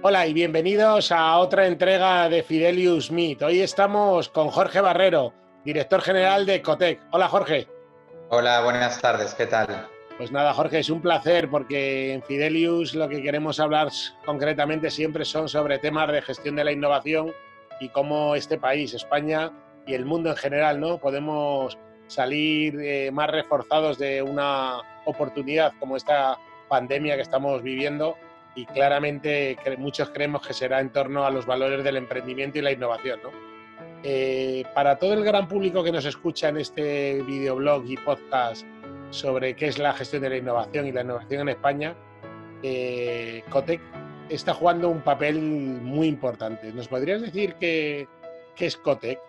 Hola y bienvenidos a otra entrega de Fidelius Meet. Hoy estamos con Jorge Barrero, director general de Cotec. Hola Jorge. Hola, buenas tardes, ¿qué tal? Pues nada, Jorge, es un placer porque en Fidelius lo que queremos hablar concretamente siempre son sobre temas de gestión de la innovación y cómo este país, España y el mundo en general, ¿no? Podemos salir eh, más reforzados de una oportunidad como esta pandemia que estamos viviendo y claramente muchos creemos que será en torno a los valores del emprendimiento y la innovación. ¿no? Eh, para todo el gran público que nos escucha en este videoblog y podcast sobre qué es la gestión de la innovación y la innovación en España, eh, Cotec está jugando un papel muy importante. ¿Nos podrías decir qué, es Cotec?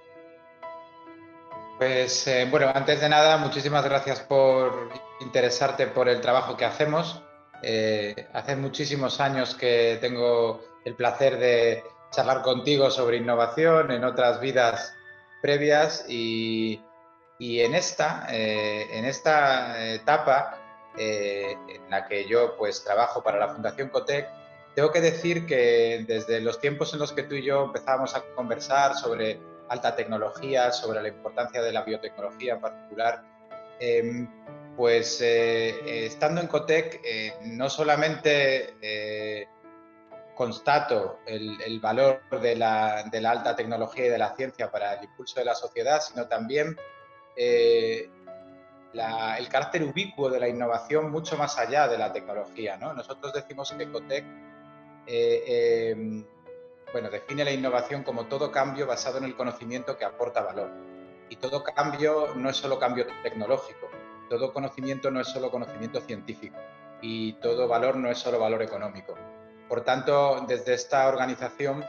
Pues eh, bueno, antes de nada, muchísimas gracias por interesarte por el trabajo que hacemos. Eh, hace muchísimos años que tengo el placer de charlar contigo sobre innovación en otras vidas previas y, en esta, eh, en esta etapa en la que yo pues trabajo para la Fundación Cotec, tengo que decir que desde los tiempos en los que tú y yo empezábamos a conversar sobre alta tecnología, sobre la importancia de la biotecnología en particular, em, pues eh, eh, estando en Cotec eh, no solamente constato el, valor de la, alta tecnología y de la ciencia para el impulso de la sociedad, sino también el carácter ubicuo de la innovación mucho más allá de la tecnología. Nosotros decimos que Cotec em, bueno, define la innovación como todo cambio basado en el conocimiento que aporta valor. Y todo cambio no es solo cambio tecnológico, todo conocimiento no es solo conocimiento científico y todo valor no es solo valor económico. Por tanto, desde esta organización,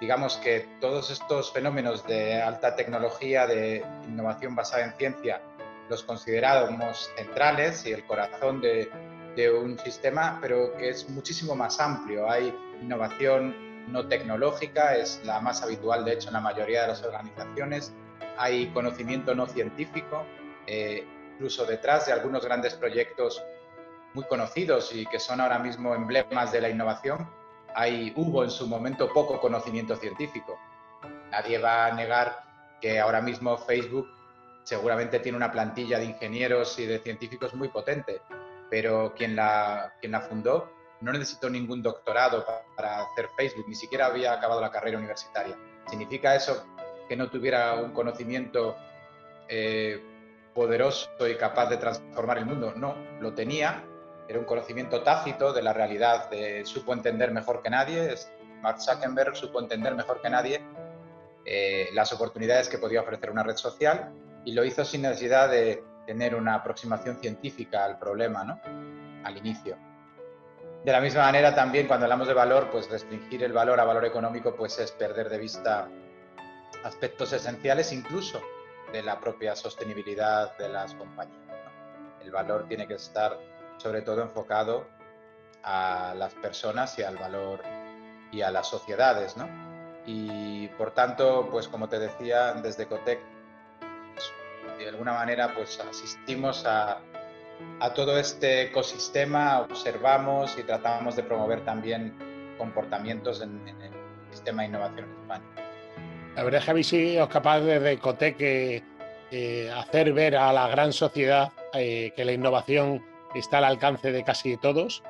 digamos que todos estos fenómenos de alta tecnología, de innovación basada en ciencia, los consideramos centrales y el corazón de, un sistema, pero que es muchísimo más amplio. Hay innovación no tecnológica, es la más habitual de hecho en la mayoría de las organizaciones. Hay conocimiento no científico, eh, incluso detrás de algunos grandes proyectos muy conocidos y que son ahora mismo emblemas de la innovación, hay, hubo en su momento poco conocimiento científico. Nadie va a negar que ahora mismo Facebook seguramente tiene una plantilla de ingenieros y de científicos muy potente, pero quien la, quien la fundó no necesitó ningún doctorado para hacer Facebook, ni siquiera había acabado la carrera universitaria. ¿Significa eso que no tuviera un conocimiento eh, poderoso y capaz de transformar el mundo? No, lo tenía, era un conocimiento tácito de la realidad, supo entender mejor que nadie, Mark Zuckerberg supo entender mejor que nadie eh, las oportunidades que podía ofrecer una red social y lo hizo sin necesidad de tener una aproximación científica al problema, ¿no? Al inicio. De la misma manera también cuando hablamos de valor, pues restringir el valor a valor económico pues es perder de vista aspectos esenciales incluso de la propia sostenibilidad de las compañías. El valor tiene que estar sobre todo enfocado a las personas y al valor y a las sociedades, ¿no? Y por tanto, pues como te decía, desde Cotec, de alguna manera, pues asistimos a, todo este ecosistema, observamos y tratamos de promover también comportamientos en, el sistema de innovación en España. La verdad es que habéis sido capaz de Cotec eh, hacer ver a la gran sociedad eh, que la innovación está al alcance de casi todos,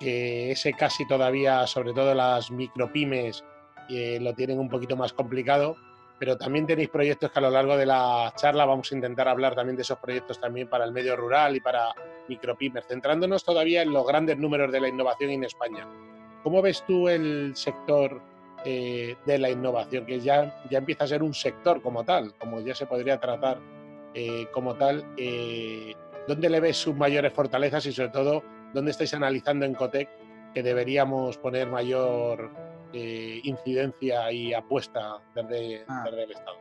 que ese casi todavía, sobre todo las micropymes, eh, lo tienen un poquito más complicado pero también tenéis proyectos que a lo largo de la charla vamos a intentar hablar también de esos proyectos también para el medio rural y para micropymes, centrándonos todavía en los grandes números de la innovación en España. ¿Cómo ves tú el sector eh, de la innovación, que ya, ya empieza a ser un sector como tal, como ya se podría tratar eh, como tal? Eh, ¿Dónde le ves sus mayores fortalezas y sobre todo dónde estáis analizando en Cotec que deberíamos poner mayor eh, incidencia y apuesta desde, ah. el Estado?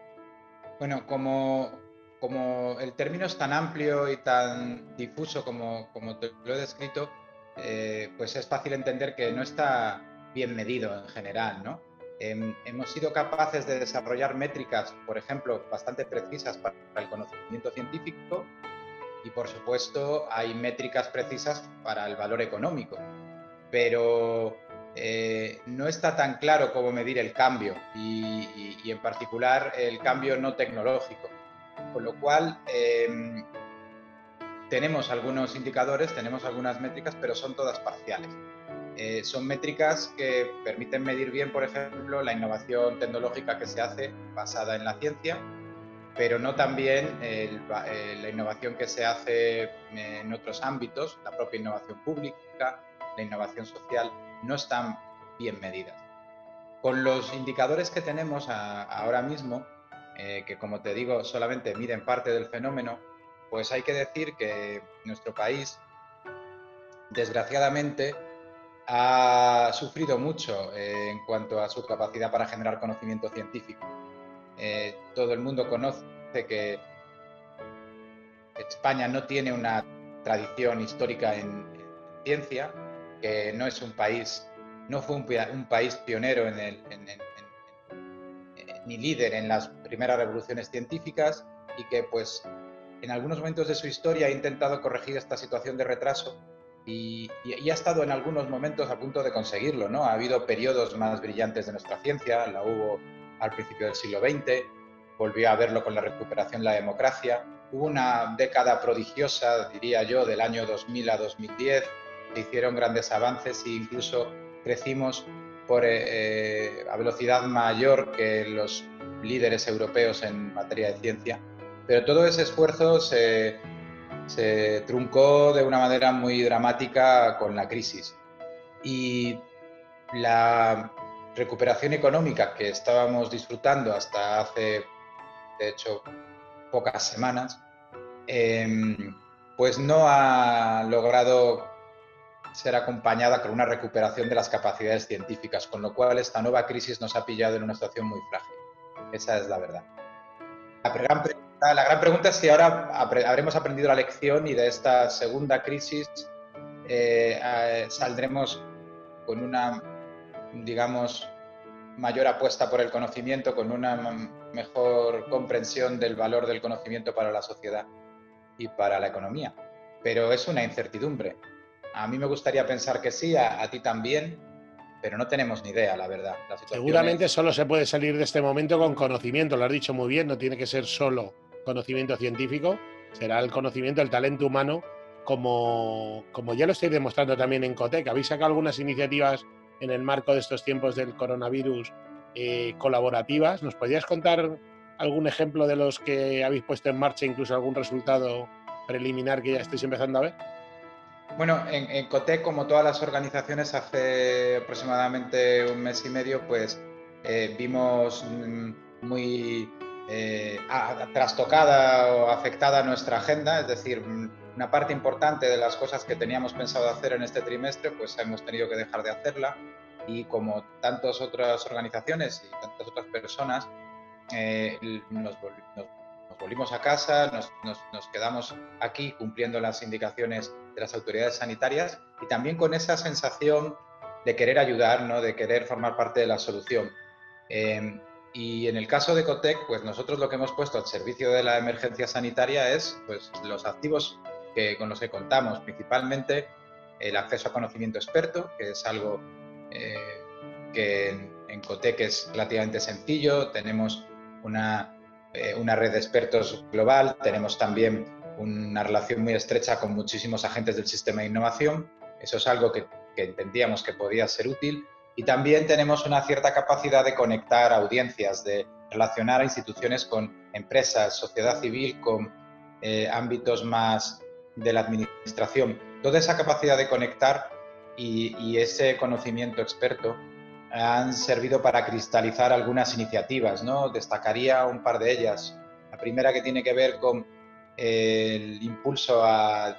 Bueno, como, como el término es tan amplio y tan difuso como, como te lo he descrito, pues es fácil entender que no está bien medido en general, ¿no? Em, hemos sido capaces de desarrollar métricas, por ejemplo, bastante precisas para el conocimiento científico y, por supuesto, hay métricas precisas para el valor económico. Pero eh, no está tan claro cómo medir el cambio y, en particular el cambio no tecnológico. Con lo cual, em, tenemos algunos indicadores, tenemos algunas métricas, pero son todas parciales. Eh, son métricas que permiten medir bien, por ejemplo, la innovación tecnológica que se hace basada en la ciencia, pero no también eh, la innovación que se hace en otros ámbitos, la propia innovación pública, la innovación social, no están bien medidas. Con los indicadores que tenemos ahora mismo, eh, que como te digo solamente miden parte del fenómeno, pues hay que decir que nuestro país, desgraciadamente, ha sufrido mucho eh, en cuanto a su capacidad para generar conocimiento científico. Eh, todo el mundo conoce que España no tiene una tradición histórica en, ciencia, que no es un país, no fue un, país pionero en el, ni líder en las primeras revoluciones científicas y que pues en algunos momentos de su historia ha intentado corregir esta situación de retraso y, ha estado en algunos momentos a punto de conseguirlo, ¿no? Ha habido periodos más brillantes de nuestra ciencia, la hubo al principio del siglo XX, volvió a verlo con la recuperación de la democracia, hubo una década prodigiosa, diría yo, del año 2000 a 2010, se hicieron grandes avances e incluso crecimos por, eh, eh, a velocidad mayor que los líderes europeos en materia de ciencia. Pero todo ese esfuerzo se, se truncó de una manera muy dramática con la crisis. Y la recuperación económica que estábamos disfrutando hasta hace, de hecho, pocas semanas, em, pues no ha logrado ser acompañada con una recuperación de las capacidades científicas, con lo cual esta nueva crisis nos ha pillado en una situación muy frágil. Esa es la verdad. La gran la gran pregunta es si ahora habremos aprendido la lección y de esta segunda crisis eh, saldremos con una, digamos, mayor apuesta por el conocimiento, con una mejor comprensión del valor del conocimiento para la sociedad y para la economía. Pero es una incertidumbre. A mí me gustaría pensar que sí, a, ti también, pero no tenemos ni idea, la verdad. Seguramente solo se puede salir de este momento con conocimiento, lo has dicho muy bien, no tiene que ser solo conocimiento científico, será el conocimiento, el talento humano, como, como ya lo estoy demostrando también en Cotec. Habéis sacado algunas iniciativas en el marco de estos tiempos del coronavirus eh, colaborativas. ¿Nos podrías contar algún ejemplo de los que habéis puesto en marcha, incluso algún resultado preliminar que ya estéis empezando a ver? Bueno, en, en Cotec, como todas las organizaciones, hace aproximadamente un mes y medio, pues eh, vimos mm, muy eh, trastocada o afectada nuestra agenda, es decir, una parte importante de las cosas que teníamos pensado hacer en este trimestre, pues hemos tenido que dejar de hacerla y como tantas otras organizaciones y tantas otras personas, eh, nos, volvimos a casa, nos, quedamos aquí cumpliendo las indicaciones de las autoridades sanitarias y también con esa sensación de querer ayudar, ¿no? de querer formar parte de la solución. Eh, y en el caso de Cotec, pues nosotros lo que hemos puesto al servicio de la emergencia sanitaria es pues, los activos que, con los que contamos, principalmente el acceso a conocimiento experto, que es algo eh, que en, Cotec es relativamente sencillo. Tenemos una, eh, una red de expertos global, tenemos también una relación muy estrecha con muchísimos agentes del sistema de innovación. Eso es algo que, que entendíamos que podía ser útil y también tenemos una cierta capacidad de conectar audiencias, de relacionar a instituciones con empresas, sociedad civil, con eh, ámbitos más de la administración. Toda esa capacidad de conectar y, ese conocimiento experto han servido para cristalizar algunas iniciativas. ¿no? Destacaría un par de ellas. La primera que tiene que ver con el impulso a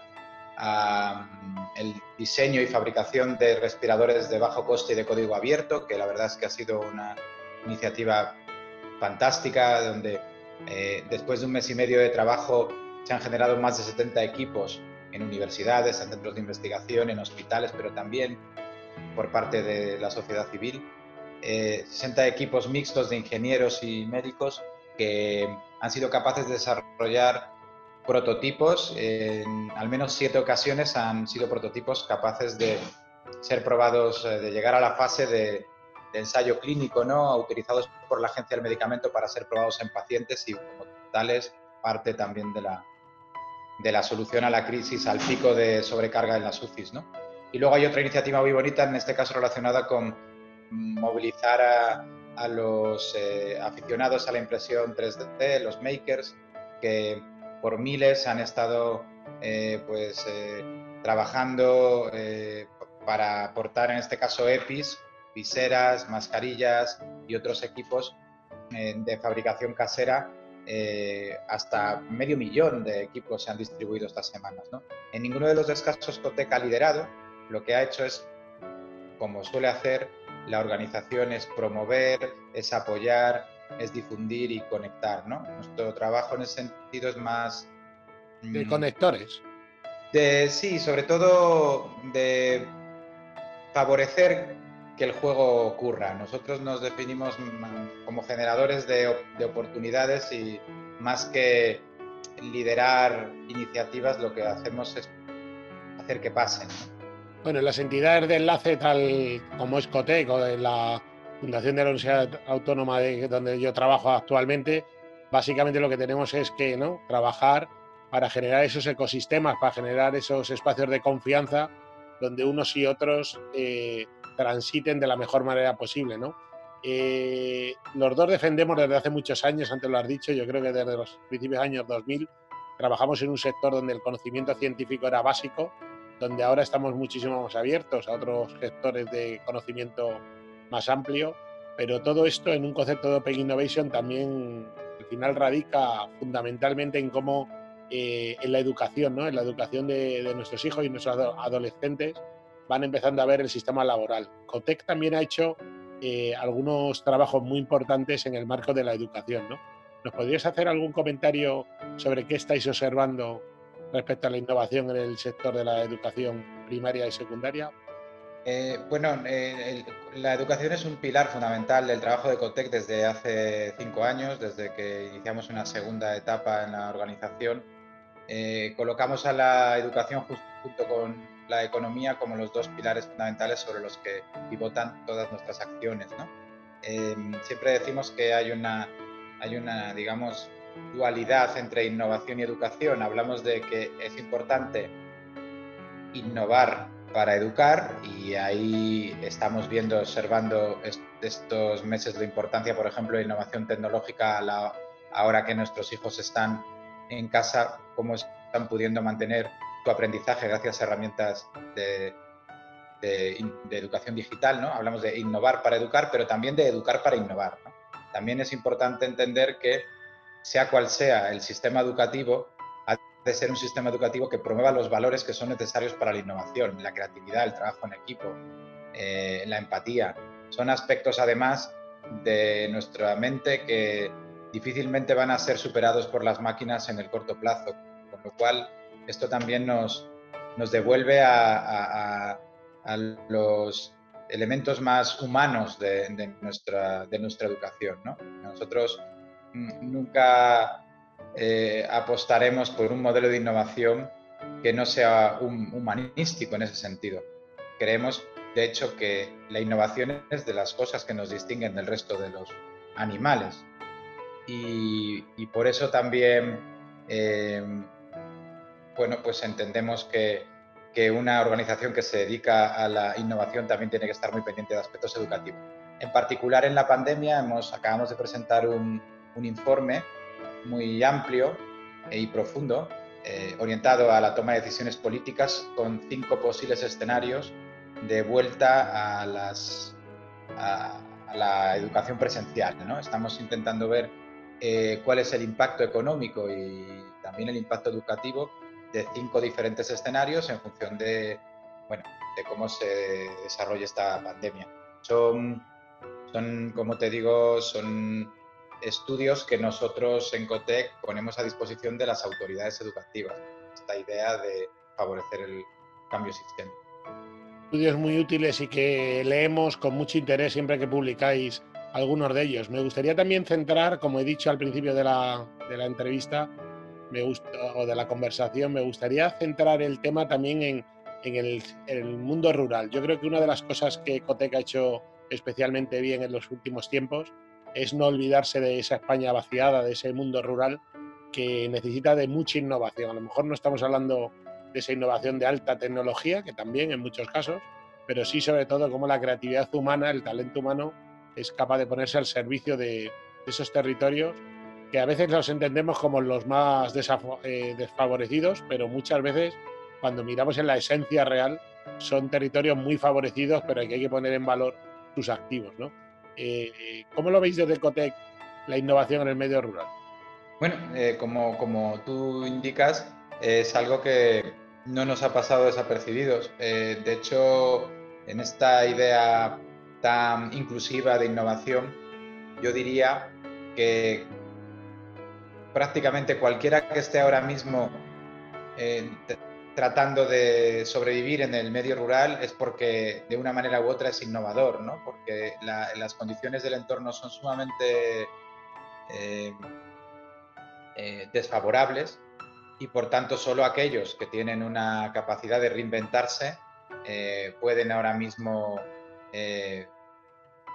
el diseño y fabricación de respiradores de bajo coste y de código abierto, que la verdad es que ha sido una iniciativa fantástica, donde eh, después de un mes y medio de trabajo se han generado más de 70 equipos en universidades, en centros de investigación, en hospitales, pero también por parte de la sociedad civil. 60 eh, equipos mixtos de ingenieros y médicos que han sido capaces de desarrollar prototipos, en al menos siete ocasiones han sido prototipos capaces de ser probados, eh, de llegar a la fase de ensayo clínico, ¿no? Utilizados por la Agencia del Medicamento para ser probados en pacientes y como tales parte también de la, de la solución a la crisis, al pico de sobrecarga en las UCIs, ¿no? Y luego hay otra iniciativa muy bonita, en este caso relacionada con movilizar a, los eh, aficionados a la impresión 3D, los makers, que por miles han estado eh, pues, eh, trabajando para aportar, en este caso, EPIs, viseras, mascarillas y otros equipos de fabricación casera. hasta medio millón de equipos se han distribuido estas semanas. En ninguno de los casos Cotec ha liderado, lo que ha hecho es, como suele hacer, la organización es promover, es apoyar, es difundir y conectar, ¿no? Nuestro trabajo en ese sentido es más... De mm, conectores. De, sí, sobre todo de favorecer que el juego ocurra. Nosotros nos definimos como generadores de, de oportunidades y más que liderar iniciativas, lo que hacemos es hacer que pasen. Bueno, las entidades de enlace, tal como es COTEC o de la Fundación de la Universidad Autónoma de donde yo trabajo actualmente, básicamente lo que tenemos es que ¿no? trabajar para generar esos ecosistemas, para generar esos espacios de confianza donde unos y otros eh, transiten de la mejor manera posible. ¿no? Eh, los dos defendemos desde hace muchos años, antes lo has dicho, yo creo que desde los principios de años 2000 trabajamos en un sector donde el conocimiento científico era básico donde ahora estamos muchísimo más abiertos a otros sectores de conocimiento más amplio, pero todo esto en un concepto de Open Innovation también al final radica fundamentalmente en cómo eh, en la educación, ¿no? en la educación de, nuestros hijos y nuestros adolescentes van empezando a ver el sistema laboral. COTEC también ha hecho eh, algunos trabajos muy importantes en el marco de la educación. ¿no? ¿Nos podrías hacer algún comentario sobre qué estáis observando respecto a la innovación en el sector de la educación primaria y secundaria? Eh, bueno, eh, la educación es un pilar fundamental del trabajo de Cotec desde hace cinco años, desde que iniciamos una segunda etapa en la organización. Eh, colocamos a la educación junto con la economía como los dos pilares fundamentales sobre los que pivotan todas nuestras acciones. siempre decimos que hay una, hay una, digamos, dualidad entre innovación y educación. Hablamos de que es importante innovar para educar y ahí estamos viendo, observando estos meses de importancia, por ejemplo, de innovación tecnológica ahora que nuestros hijos están en casa, cómo están pudiendo mantener su aprendizaje gracias a herramientas de, educación digital. ¿no? Hablamos de innovar para educar, pero también de educar para innovar. También es importante entender que sea cual sea el sistema educativo, de ser un sistema educativo que promueva los valores que son necesarios para la innovación, la creatividad, el trabajo en equipo, eh, la empatía. Son aspectos, además, de nuestra mente que difícilmente van a ser superados por las máquinas en el corto plazo, con lo cual esto también nos, nos devuelve a, los elementos más humanos de, nuestra, de nuestra educación. ¿no? Nosotros nunca eh, apostaremos por un modelo de innovación que no sea humanístico en ese sentido. Creemos, de hecho, que la innovación es de las cosas que nos distinguen del resto de los animales. Y, por eso también, eh, bueno, pues entendemos que, una organización que se dedica a la innovación también tiene que estar muy pendiente de aspectos educativos. En particular en la pandemia hemos, acabamos de presentar un, un informe muy amplio y profundo, eh, orientado a la toma de decisiones políticas con cinco posibles escenarios de vuelta a, las, a, la educación presencial. ¿no? Estamos intentando ver eh, cuál es el impacto económico y también el impacto educativo de cinco diferentes escenarios en función de, bueno, de cómo se desarrolla esta pandemia. Son, son, como te digo, son estudios que nosotros en COTEC ponemos a disposición de las autoridades educativas. Esta idea de favorecer el cambio sistémico. Estudios muy útiles y que leemos con mucho interés siempre que publicáis algunos de ellos. Me gustaría también centrar, como he dicho al principio de la, de la entrevista me o de la conversación, me gustaría centrar el tema también en, en, el, en, el, mundo rural. Yo creo que una de las cosas que Cotec ha hecho especialmente bien en los últimos tiempos, es no olvidarse de esa España vaciada, de ese mundo rural que necesita de mucha innovación. A lo mejor no estamos hablando de esa innovación de alta tecnología, que también en muchos casos, pero sí sobre todo cómo la creatividad humana, el talento humano, es capaz de ponerse al servicio de esos territorios que a veces los entendemos como los más eh, desfavorecidos, pero muchas veces cuando miramos en la esencia real son territorios muy favorecidos, pero hay que poner en valor sus activos. ¿no? Eh, ¿Cómo lo veis desde Cotec la innovación en el medio rural? Bueno, eh, como, como tú indicas, es algo que no nos ha pasado desapercibidos. de hecho, en esta idea tan inclusiva de innovación, yo diría que prácticamente cualquiera que esté ahora mismo eh, tratando de sobrevivir en el medio rural es porque de una manera u otra es innovador, ¿no? porque las condiciones del entorno son sumamente eh, eh, desfavorables y por tanto solo aquellos que tienen una capacidad de reinventarse pueden ahora mismo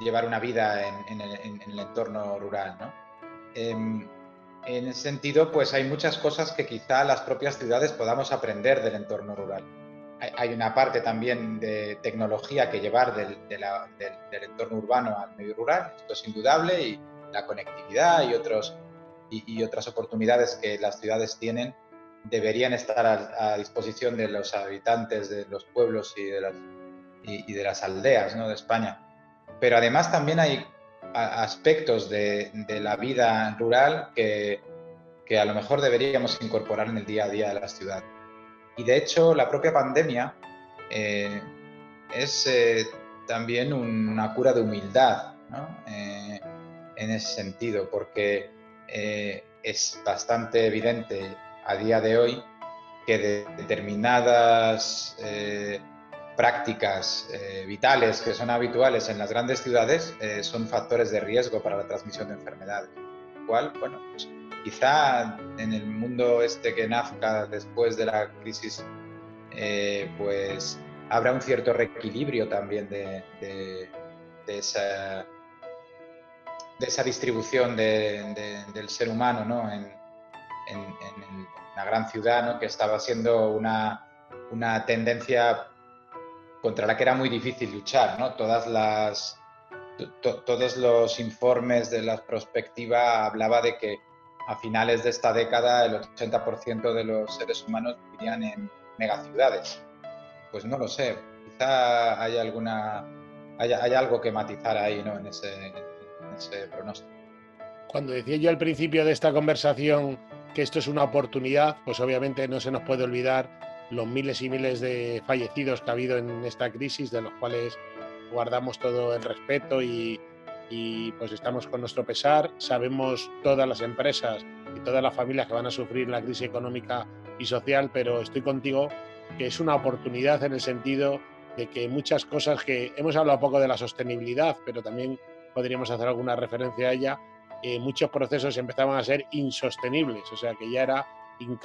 llevar una vida en, el, entorno rural. ¿no? En ese sentido, pues hay muchas cosas que quizá las propias ciudades podamos aprender del entorno rural. Hay una parte también de tecnología que llevar del, entorno urbano al medio rural, esto es indudable, y la conectividad y, otros, y, otras oportunidades que las ciudades tienen deberían estar a, disposición de los habitantes de los pueblos y de las, y, de las aldeas ¿no? de España. Pero además también hay aspectos de, la vida rural que, a lo mejor deberíamos incorporar en el día a día de la ciudad. Y de hecho, la propia pandemia eh, es eh, también una cura de humildad eh, en ese sentido, porque es bastante evidente a día de hoy que determinadas prácticas eh, vitales que son habituales en las grandes ciudades eh, son factores de riesgo para la transmisión de enfermedades. Cual, bueno, pues, quizá en el mundo este que nazca después de la crisis, eh, pues habrá un cierto reequilibrio también de, esa, de esa distribución del ser humano ¿no? en, en, en, la gran ciudad, ¿no? que estaba siendo una, una tendencia contra la que era muy difícil luchar, ¿no? Todas las, todos los informes de la prospectiva hablaba de que a finales de esta década el 80% de los seres humanos vivían en megaciudades. Pues no lo sé, quizá hay alguna hay, algo que matizar ahí, ¿no? En ese, en ese pronóstico. Cuando decía yo al principio de esta conversación que esto es una oportunidad, pues obviamente no se nos puede olvidar los miles y miles de fallecidos que ha habido en esta crisis, de los cuales guardamos todo el respeto y, pues estamos con nuestro pesar. Sabemos todas las empresas y todas las familias que van a sufrir la crisis económica y social, pero estoy contigo que es una oportunidad en el sentido de que muchas cosas que hemos hablado poco de la sostenibilidad, pero también podríamos hacer alguna referencia a ella, eh, muchos procesos empezaban a ser insostenibles, o sea que ya era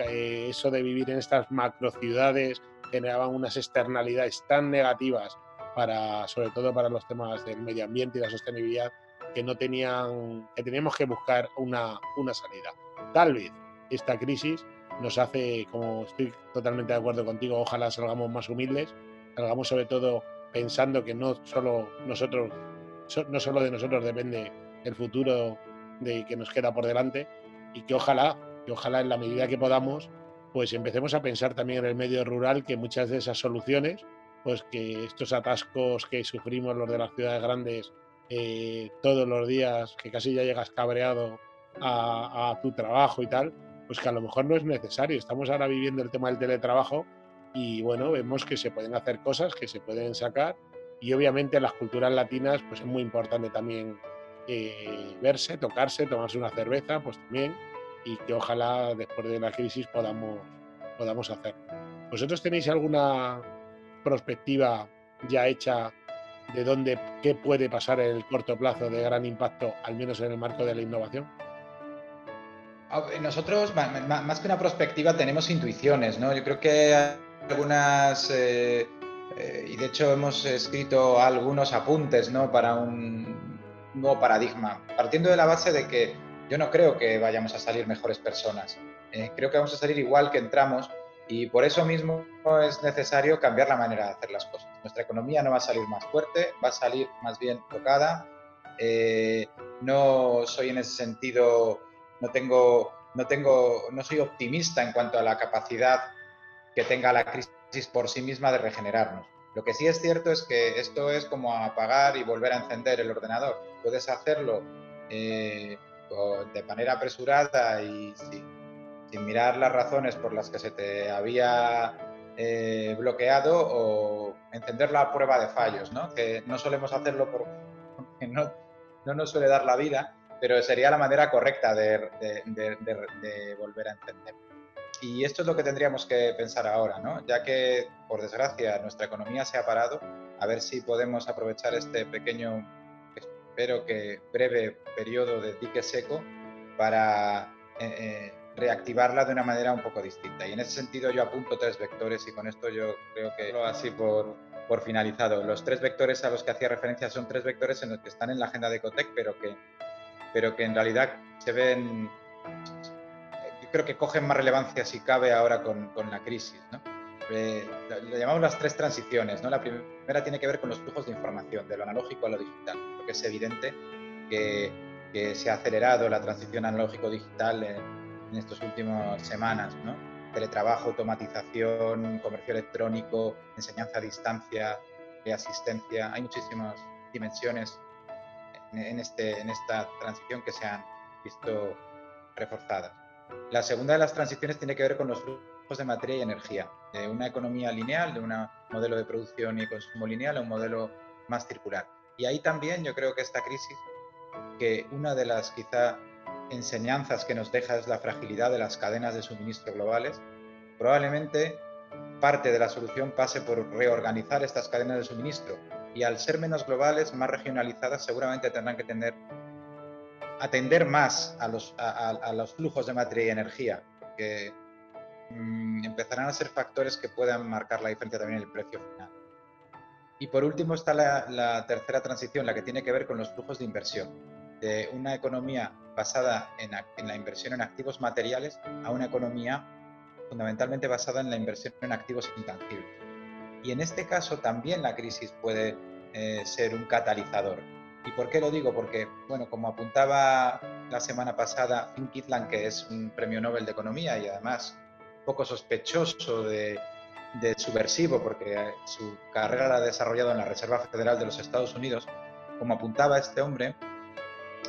eso de vivir en estas macro ciudades generaban unas externalidades tan negativas para, sobre todo para los temas del medio ambiente y la sostenibilidad, que no tenían, que teníamos que buscar una, una salida. Tal vez esta crisis nos hace, como estoy totalmente de acuerdo contigo, ojalá salgamos más humildes, salgamos sobre todo pensando que no solo nosotros, no solo de nosotros depende el futuro de que nos queda por delante y que ojalá y ojalá en la medida que podamos, pues empecemos a pensar también en el medio rural que muchas de esas soluciones, pues que estos atascos que sufrimos los de las ciudades grandes eh, todos los días, que casi ya llegas cabreado a, tu trabajo y tal, pues que a lo mejor no es necesario. Estamos ahora viviendo el tema del teletrabajo y bueno, vemos que se pueden hacer cosas, que se pueden sacar y obviamente las culturas latinas pues es muy importante también eh, verse, tocarse, tomarse una cerveza, pues también y que ojalá después de la crisis podamos, podamos hacer. ¿Vosotros tenéis alguna perspectiva ya hecha de dónde, qué puede pasar en el corto plazo de gran impacto, al menos en el marco de la innovación? Nosotros, más que una perspectiva, tenemos intuiciones, ¿no? Yo creo que hay algunas eh, eh, y de hecho hemos escrito algunos apuntes ¿no? para un nuevo paradigma, partiendo de la base de que yo no creo que vayamos a salir mejores personas. Eh, creo que vamos a salir igual que entramos y por eso mismo es necesario cambiar la manera de hacer las cosas. Nuestra economía no va a salir más fuerte, va a salir más bien tocada. Eh, no soy en ese sentido, no tengo, no tengo, no soy optimista en cuanto a la capacidad que tenga la crisis por sí misma de regenerarnos. Lo que sí es cierto es que esto es como apagar y volver a encender el ordenador. Puedes hacerlo eh, de manera apresurada y sin, mirar las razones por las que se te había eh, bloqueado o encender la prueba de fallos, ¿no? que no solemos hacerlo porque no, no nos suele dar la vida, pero sería la manera correcta de, de volver a encender. Y esto es lo que tendríamos que pensar ahora, ¿no? ya que, por desgracia, nuestra economía se ha parado, a ver si podemos aprovechar este pequeño, espero que breve periodo de dique seco para eh, eh, reactivarla de una manera un poco distinta. Y en ese sentido yo apunto tres vectores y con esto yo creo que lo así por, por finalizado. Los tres vectores a los que hacía referencia son tres vectores en los que están en la agenda de Ecotec, pero que, pero que en realidad se ven creo que cogen más relevancia si cabe ahora con, con la crisis. ¿no? Eh, lo, llamamos las tres transiciones. ¿no? La primera tiene que ver con los flujos de información, de lo analógico a lo digital. Creo que es evidente que, que se ha acelerado la transición analógico-digital en, en estas últimas semanas. ¿no? Teletrabajo, automatización, comercio electrónico, enseñanza a distancia, asistencia. Hay muchísimas dimensiones en, en, este, en esta transición que se han visto reforzadas. La segunda de las transiciones tiene que ver con los flujos de materia y energía, de una economía lineal, de un modelo de producción y consumo lineal a un modelo más circular. Y ahí también yo creo que esta crisis, que una de las quizá enseñanzas que nos deja es la fragilidad de las cadenas de suministro globales, probablemente parte de la solución pase por reorganizar estas cadenas de suministro y al ser menos globales, más regionalizadas, seguramente tendrán que tener atender más a los, a, los flujos de materia y energía, que empezarán a ser factores que puedan marcar la diferencia también en el precio final. Y por último está la, tercera transición, la que tiene que ver con los flujos de inversión, de una economía basada en, en la inversión en activos materiales a una economía fundamentalmente basada en la inversión en activos intangibles. Y en este caso también la crisis puede eh, ser un catalizador ¿Y por qué lo digo? Porque, bueno, como apuntaba la semana pasada Finn Kitland, que es un premio Nobel de Economía y además poco sospechoso de, subversivo, porque su carrera la ha desarrollado en la Reserva Federal de los Estados Unidos, como apuntaba este hombre,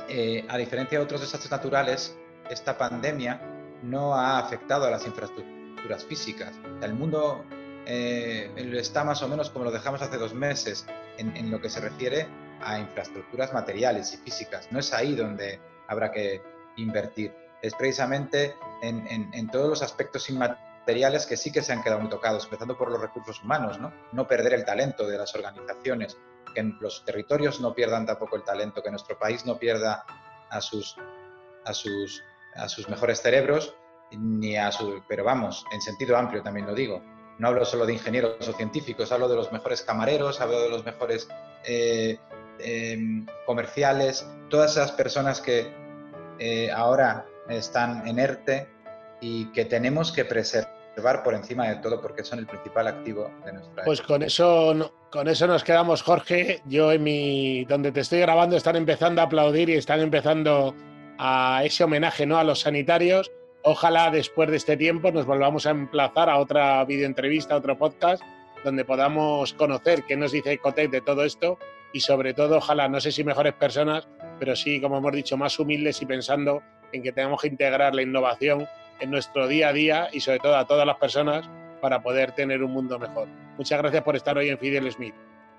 eh, a diferencia de otros desastres naturales, esta pandemia no ha afectado a las infraestructuras físicas. El mundo eh, está más o menos como lo dejamos hace dos meses en lo que se refiere a infraestructuras materiales y físicas. No es ahí donde habrá que invertir. Es precisamente en, todos los aspectos inmateriales que sí que se han quedado muy tocados, empezando por los recursos humanos, ¿no? No perder el talento de las organizaciones, que los territorios no pierdan tampoco el talento, que nuestro país no pierda a sus, a sus, a sus mejores cerebros, ni a su, pero vamos, en sentido amplio también lo digo. No hablo solo de ingenieros o científicos, hablo de los mejores camareros, hablo de los mejores eh, Em, comerciales, todas esas personas que eh, ahora están en ERTE y que tenemos que preservar por encima de todo porque son el principal activo de nuestra. Pues con eso, con eso nos quedamos, Jorge. Yo en mi, donde te estoy grabando están empezando a aplaudir y están empezando a ese homenaje ¿no? a los sanitarios. Ojalá después de este tiempo nos volvamos a emplazar a otra videoentrevista, a otro podcast, donde podamos conocer qué nos dice Ecotec de todo esto y sobre todo, ojalá, no sé si mejores personas, pero sí, como hemos dicho, más humildes y pensando en que tenemos que integrar la innovación en nuestro día a día y sobre todo a todas las personas para poder tener un mundo mejor. Muchas gracias por estar hoy en Fidel Smith.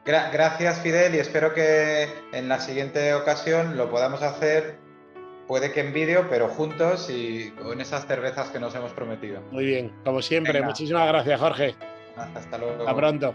Gracias Fidel y espero que en la siguiente ocasión lo podamos hacer, puede que en vídeo, pero juntos y con esas cervezas que nos hemos prometido. Muy bien, como siempre, muchísimas gracias Jorge. Hasta luego. Hasta pronto.